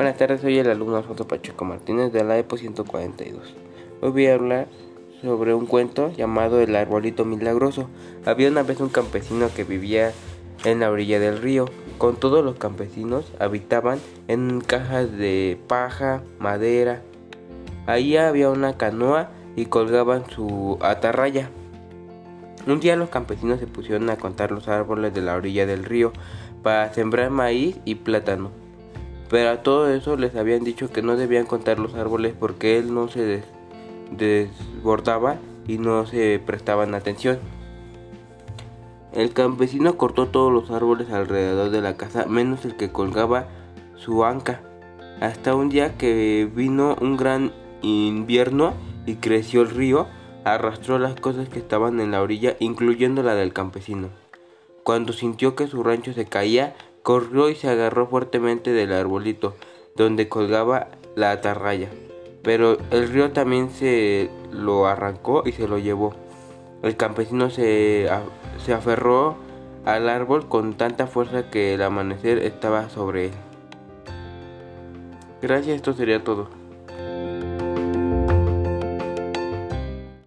Buenas tardes, soy el alumno Alfonso Pacheco Martínez de la EPO 142. Hoy voy a hablar sobre un cuento llamado El arbolito milagroso. Había una vez un campesino que vivía en la orilla del río. Con todos los campesinos habitaban en cajas de paja, madera. Ahí había una canoa y colgaban su atarraya. Un día los campesinos se pusieron a contar los árboles de la orilla del río para sembrar maíz y plátano. Pero a todo eso les habían dicho que no debían contar los árboles porque él no se desbordaba y no se prestaban atención. El campesino cortó todos los árboles alrededor de la casa, menos el que colgaba su anca. Hasta un día que vino un gran invierno y creció el río, arrastró las cosas que estaban en la orilla, incluyendo la del campesino. Cuando sintió que su rancho se caía, Corrió y se agarró fuertemente del arbolito donde colgaba la atarraya. Pero el río también se lo arrancó y se lo llevó. El campesino se, se aferró al árbol con tanta fuerza que el amanecer estaba sobre él. Gracias, esto sería todo.